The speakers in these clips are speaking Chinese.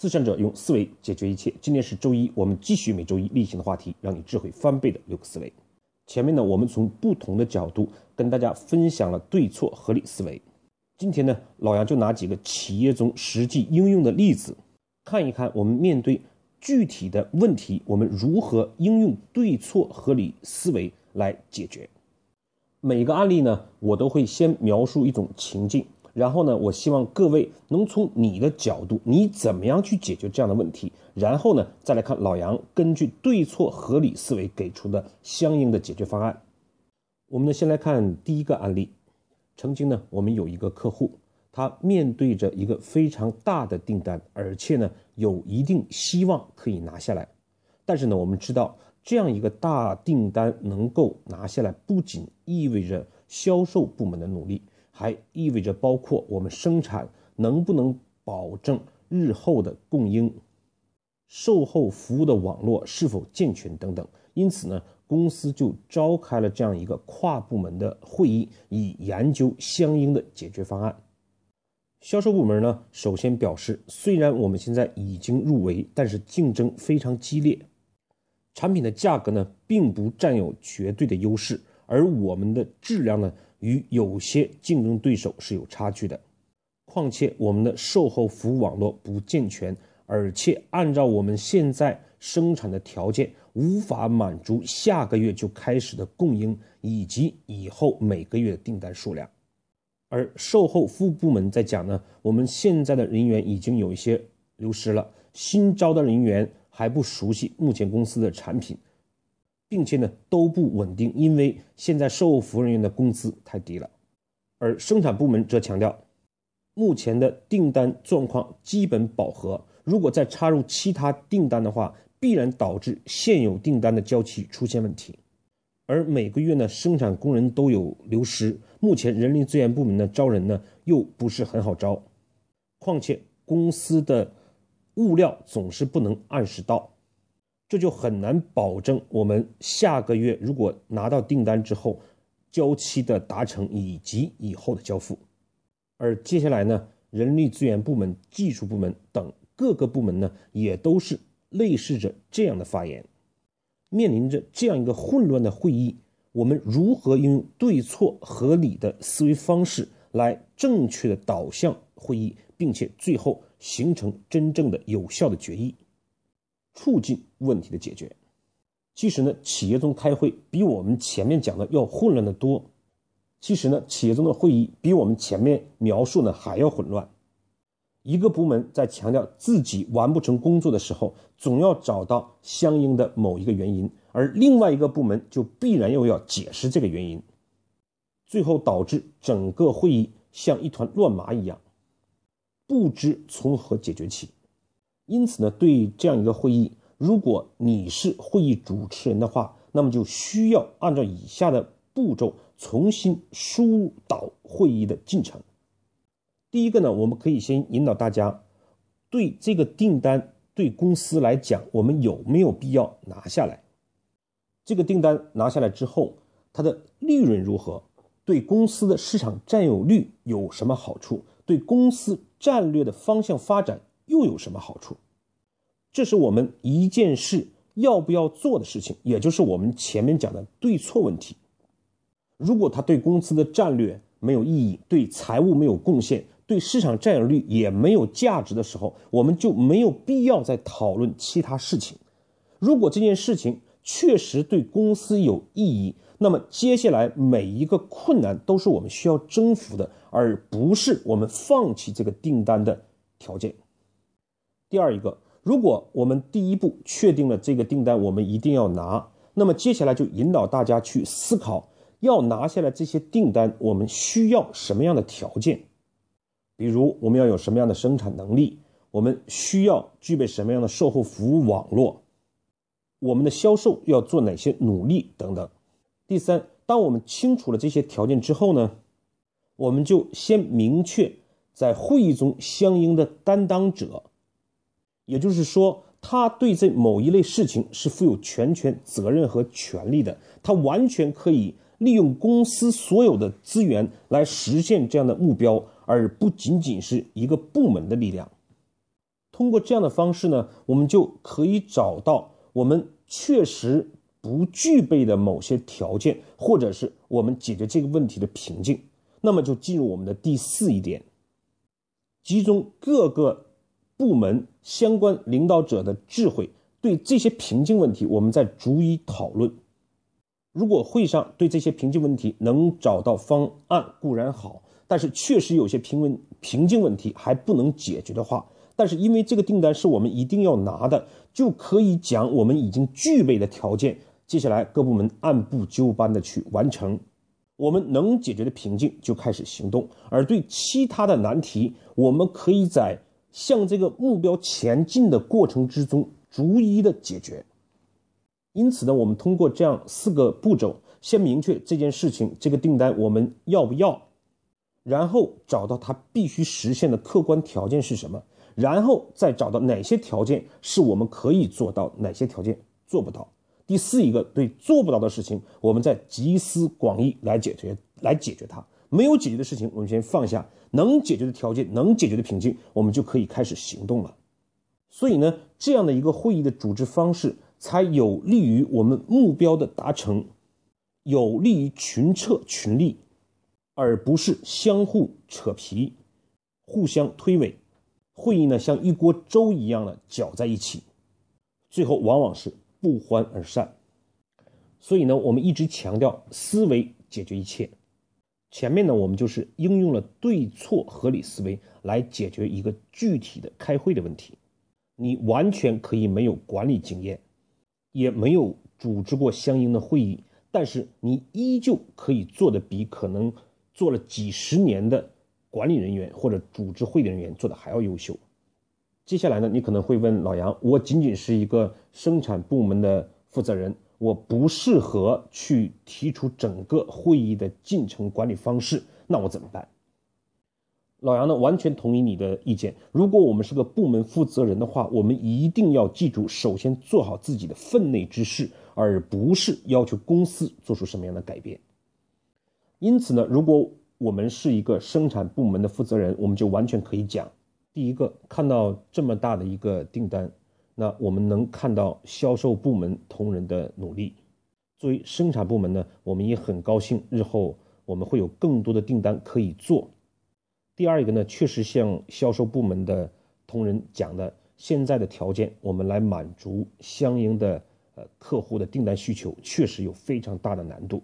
思想者用思维解决一切。今天是周一，我们继续每周一例行的话题，让你智慧翻倍的六个思维。前面呢，我们从不同的角度跟大家分享了对错合理思维。今天呢，老杨就拿几个企业中实际应用的例子，看一看我们面对具体的问题，我们如何应用对错合理思维来解决。每个案例呢，我都会先描述一种情境。然后呢，我希望各位能从你的角度，你怎么样去解决这样的问题？然后呢，再来看老杨根据对错合理思维给出的相应的解决方案。我们呢，先来看第一个案例。曾经呢，我们有一个客户，他面对着一个非常大的订单，而且呢，有一定希望可以拿下来。但是呢，我们知道这样一个大订单能够拿下来，不仅意味着销售部门的努力。还意味着包括我们生产能不能保证日后的供应、售后服务的网络是否健全等等。因此呢，公司就召开了这样一个跨部门的会议，以研究相应的解决方案。销售部门呢，首先表示，虽然我们现在已经入围，但是竞争非常激烈，产品的价格呢，并不占有绝对的优势，而我们的质量呢。与有些竞争对手是有差距的，况且我们的售后服务网络不健全，而且按照我们现在生产的条件，无法满足下个月就开始的供应以及以后每个月的订单数量。而售后服务部门在讲呢，我们现在的人员已经有一些流失了，新招的人员还不熟悉目前公司的产品。并且呢都不稳定，因为现在售后服务人员的工资太低了，而生产部门则强调，目前的订单状况基本饱和，如果再插入其他订单的话，必然导致现有订单的交期出现问题，而每个月呢生产工人都有流失，目前人力资源部门呢招人呢又不是很好招，况且公司的物料总是不能按时到。这就很难保证我们下个月如果拿到订单之后，交期的达成以及以后的交付。而接下来呢，人力资源部门、技术部门等各个部门呢，也都是类似着这样的发言。面临着这样一个混乱的会议，我们如何用对错合理的思维方式来正确的导向会议，并且最后形成真正的有效的决议？促进问题的解决。其实呢，企业中开会比我们前面讲的要混乱的多。其实呢，企业中的会议比我们前面描述呢还要混乱。一个部门在强调自己完不成工作的时候，总要找到相应的某一个原因，而另外一个部门就必然又要解释这个原因，最后导致整个会议像一团乱麻一样，不知从何解决起。因此呢，对这样一个会议，如果你是会议主持人的话，那么就需要按照以下的步骤重新疏导会议的进程。第一个呢，我们可以先引导大家对这个订单对公司来讲，我们有没有必要拿下来？这个订单拿下来之后，它的利润如何？对公司的市场占有率有什么好处？对公司战略的方向发展？又有什么好处？这是我们一件事要不要做的事情，也就是我们前面讲的对错问题。如果它对公司的战略没有意义，对财务没有贡献，对市场占有率也没有价值的时候，我们就没有必要再讨论其他事情。如果这件事情确实对公司有意义，那么接下来每一个困难都是我们需要征服的，而不是我们放弃这个订单的条件。第二一个，如果我们第一步确定了这个订单，我们一定要拿，那么接下来就引导大家去思考，要拿下来这些订单，我们需要什么样的条件？比如我们要有什么样的生产能力？我们需要具备什么样的售后服务网络？我们的销售要做哪些努力等等？第三，当我们清楚了这些条件之后呢，我们就先明确在会议中相应的担当者。也就是说，他对这某一类事情是负有全权责任和权利的，他完全可以利用公司所有的资源来实现这样的目标，而不仅仅是一个部门的力量。通过这样的方式呢，我们就可以找到我们确实不具备的某些条件，或者是我们解决这个问题的瓶颈。那么就进入我们的第四一点，集中各个部门相关领导者的智慧，对这些瓶颈问题，我们再逐一讨论。如果会上对这些瓶颈问题能找到方案固然好，但是确实有些瓶问瓶颈问题还不能解决的话，但是因为这个订单是我们一定要拿的，就可以讲我们已经具备的条件。接下来各部门按部就班的去完成，我们能解决的瓶颈就开始行动，而对其他的难题，我们可以在向这个目标前进的过程之中逐一的解决。因此呢，我们通过这样四个步骤，先明确这件事情、这个订单我们要不要，然后找到它必须实现的客观条件是什么，然后再找到哪些条件是我们可以做到，哪些条件做不到。第四一个，对做不到的事情，我们再集思广益来解决，来解决它。没有解决的事情，我们先放下；能解决的条件，能解决的瓶颈，我们就可以开始行动了。所以呢，这样的一个会议的组织方式。才有利于我们目标的达成，有利于群策群力，而不是相互扯皮、互相推诿。会议呢，像一锅粥一样的搅在一起，最后往往是不欢而散。所以呢，我们一直强调思维解决一切。前面呢，我们就是应用了对错合理思维来解决一个具体的开会的问题。你完全可以没有管理经验。也没有组织过相应的会议，但是你依旧可以做的比可能做了几十年的管理人员或者组织会的人员做的还要优秀。接下来呢，你可能会问老杨：我仅仅是一个生产部门的负责人，我不适合去提出整个会议的进程管理方式，那我怎么办？老杨呢，完全同意你的意见。如果我们是个部门负责人的话，我们一定要记住，首先做好自己的分内之事，而不是要求公司做出什么样的改变。因此呢，如果我们是一个生产部门的负责人，我们就完全可以讲：第一个，看到这么大的一个订单，那我们能看到销售部门同仁的努力。作为生产部门呢，我们也很高兴，日后我们会有更多的订单可以做。第二一个呢，确实像销售部门的同仁讲的，现在的条件我们来满足相应的呃客户的订单需求，确实有非常大的难度。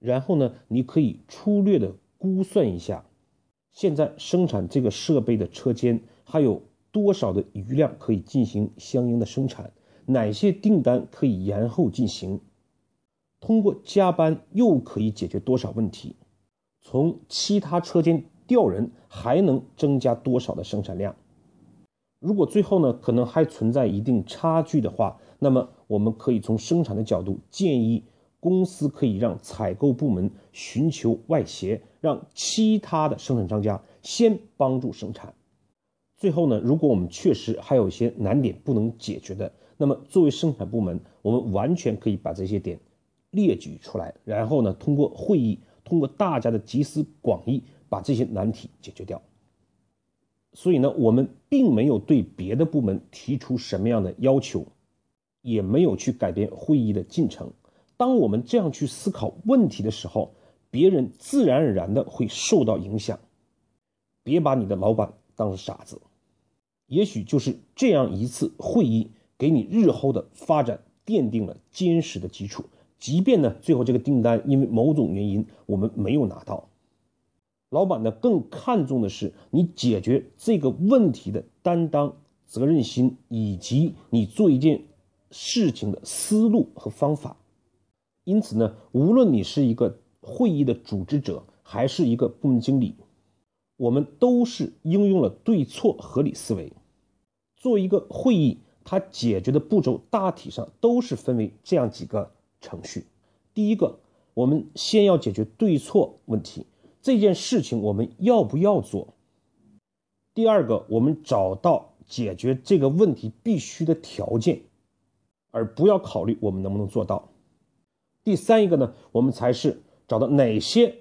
然后呢，你可以粗略的估算一下，现在生产这个设备的车间还有多少的余量可以进行相应的生产，哪些订单可以延后进行，通过加班又可以解决多少问题，从其他车间。调人还能增加多少的生产量？如果最后呢，可能还存在一定差距的话，那么我们可以从生产的角度建议公司可以让采购部门寻求外协，让其他的生产商家先帮助生产。最后呢，如果我们确实还有一些难点不能解决的，那么作为生产部门，我们完全可以把这些点列举出来，然后呢，通过会议，通过大家的集思广益。把这些难题解决掉。所以呢，我们并没有对别的部门提出什么样的要求，也没有去改变会议的进程。当我们这样去思考问题的时候，别人自然而然的会受到影响。别把你的老板当成傻子。也许就是这样一次会议，给你日后的发展奠定了坚实的基础。即便呢，最后这个订单因为某种原因我们没有拿到。老板呢，更看重的是你解决这个问题的担当、责任心，以及你做一件事情的思路和方法。因此呢，无论你是一个会议的组织者，还是一个部门经理，我们都是应用了对错合理思维。做一个会议，它解决的步骤大体上都是分为这样几个程序：第一个，我们先要解决对错问题。这件事情我们要不要做？第二个，我们找到解决这个问题必须的条件，而不要考虑我们能不能做到。第三一个呢，我们才是找到哪些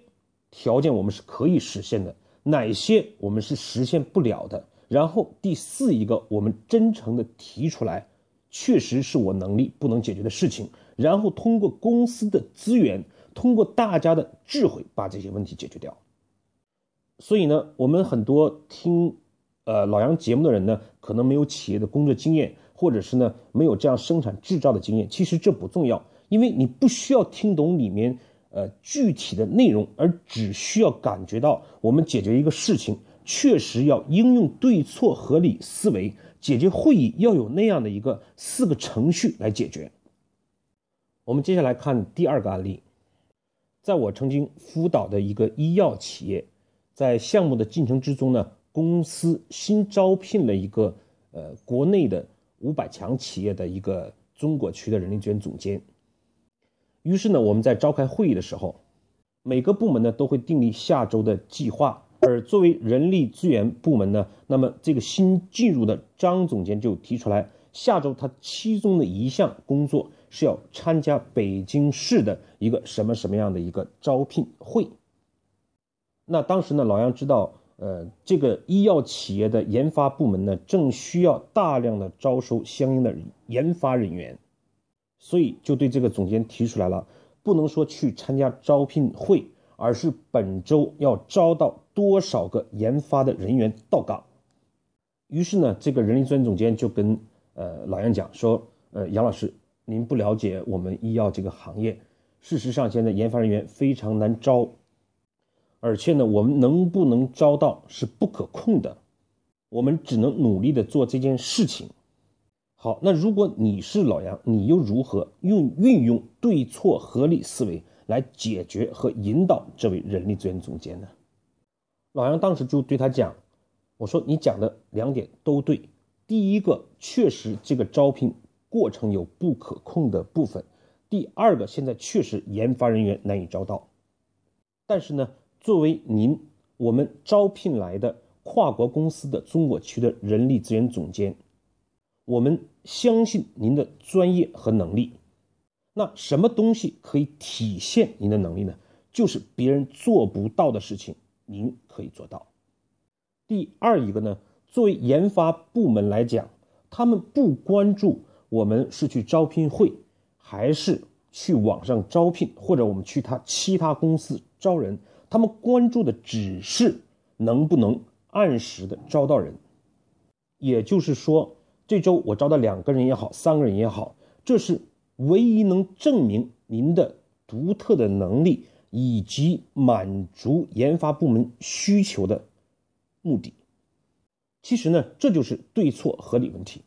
条件我们是可以实现的，哪些我们是实现不了的，然后第四一个，我们真诚的提出来，确实是我能力不能解决的事情，然后通过公司的资源，通过大家的智慧，把这些问题解决掉。所以呢，我们很多听，呃老杨节目的人呢，可能没有企业的工作经验，或者是呢没有这样生产制造的经验。其实这不重要，因为你不需要听懂里面呃具体的内容，而只需要感觉到我们解决一个事情。确实要应用对错合理思维解决会议，要有那样的一个四个程序来解决。我们接下来看第二个案例，在我曾经辅导的一个医药企业，在项目的进程之中呢，公司新招聘了一个呃国内的五百强企业的一个中国区的人力资源总监。于是呢，我们在召开会议的时候，每个部门呢都会订立下周的计划。而作为人力资源部门呢，那么这个新进入的张总监就提出来，下周他其中的一项工作是要参加北京市的一个什么什么样的一个招聘会。那当时呢，老杨知道，呃，这个医药企业的研发部门呢，正需要大量的招收相应的研发人员，所以就对这个总监提出来了，不能说去参加招聘会。而是本周要招到多少个研发的人员到岗？于是呢，这个人力资源总监就跟呃老杨讲说：“呃，杨老师，您不了解我们医药这个行业。事实上，现在研发人员非常难招，而且呢，我们能不能招到是不可控的。我们只能努力的做这件事情。好，那如果你是老杨，你又如何用运用对错合理思维？”来解决和引导这位人力资源总监呢？老杨当时就对他讲：“我说你讲的两点都对。第一个，确实这个招聘过程有不可控的部分；第二个，现在确实研发人员难以招到。但是呢，作为您我们招聘来的跨国公司的中国区的人力资源总监，我们相信您的专业和能力。”那什么东西可以体现您的能力呢？就是别人做不到的事情，您可以做到。第二一个呢，作为研发部门来讲，他们不关注我们是去招聘会，还是去网上招聘，或者我们去他其他公司招人，他们关注的只是能不能按时的招到人。也就是说，这周我招到两个人也好，三个人也好，这是。唯一能证明您的独特的能力以及满足研发部门需求的目的，其实呢，这就是对错合理问题。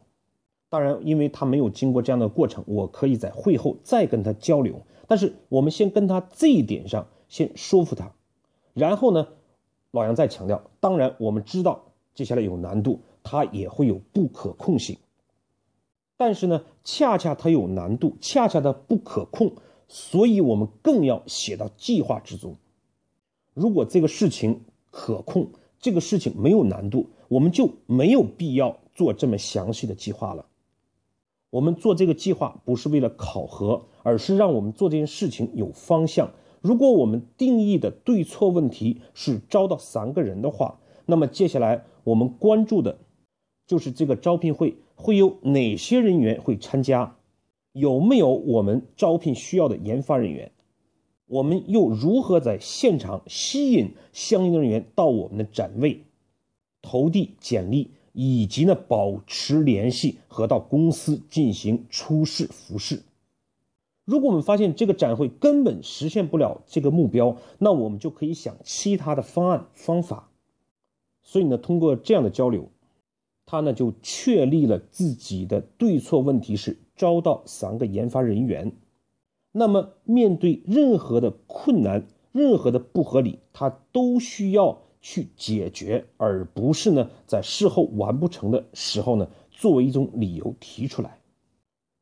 当然，因为他没有经过这样的过程，我可以在会后再跟他交流。但是，我们先跟他这一点上先说服他，然后呢，老杨再强调，当然我们知道接下来有难度，它也会有不可控性。但是呢，恰恰它有难度，恰恰它不可控，所以我们更要写到计划之中。如果这个事情可控，这个事情没有难度，我们就没有必要做这么详细的计划了。我们做这个计划不是为了考核，而是让我们做这件事情有方向。如果我们定义的对错问题是招到三个人的话，那么接下来我们关注的就是这个招聘会。会有哪些人员会参加？有没有我们招聘需要的研发人员？我们又如何在现场吸引相应的人员到我们的展位、投递简历，以及呢保持联系和到公司进行初试、复试？如果我们发现这个展会根本实现不了这个目标，那我们就可以想其他的方案方法。所以呢，通过这样的交流。他呢就确立了自己的对错问题是招到三个研发人员，那么面对任何的困难、任何的不合理，他都需要去解决，而不是呢在事后完不成的时候呢作为一种理由提出来。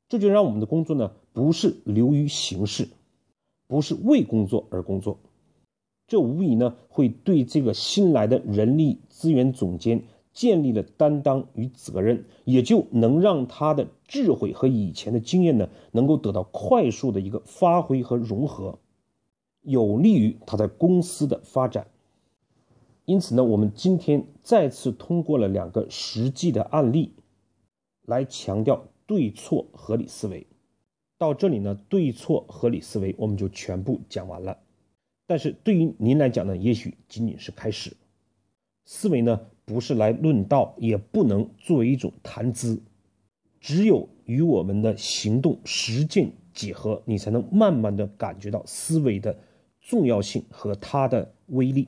这就让我们的工作呢不是流于形式，不是为工作而工作，这无疑呢会对这个新来的人力资源总监。建立了担当与责任，也就能让他的智慧和以前的经验呢，能够得到快速的一个发挥和融合，有利于他在公司的发展。因此呢，我们今天再次通过了两个实际的案例，来强调对错合理思维。到这里呢，对错合理思维我们就全部讲完了。但是对于您来讲呢，也许仅仅是开始。思维呢，不是来论道，也不能作为一种谈资。只有与我们的行动实践结合，你才能慢慢的感觉到思维的重要性和它的威力。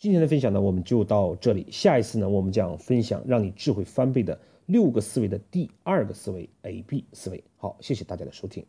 今天的分享呢，我们就到这里。下一次呢，我们将分享让你智慧翻倍的六个思维的第二个思维 A B 思维。好，谢谢大家的收听。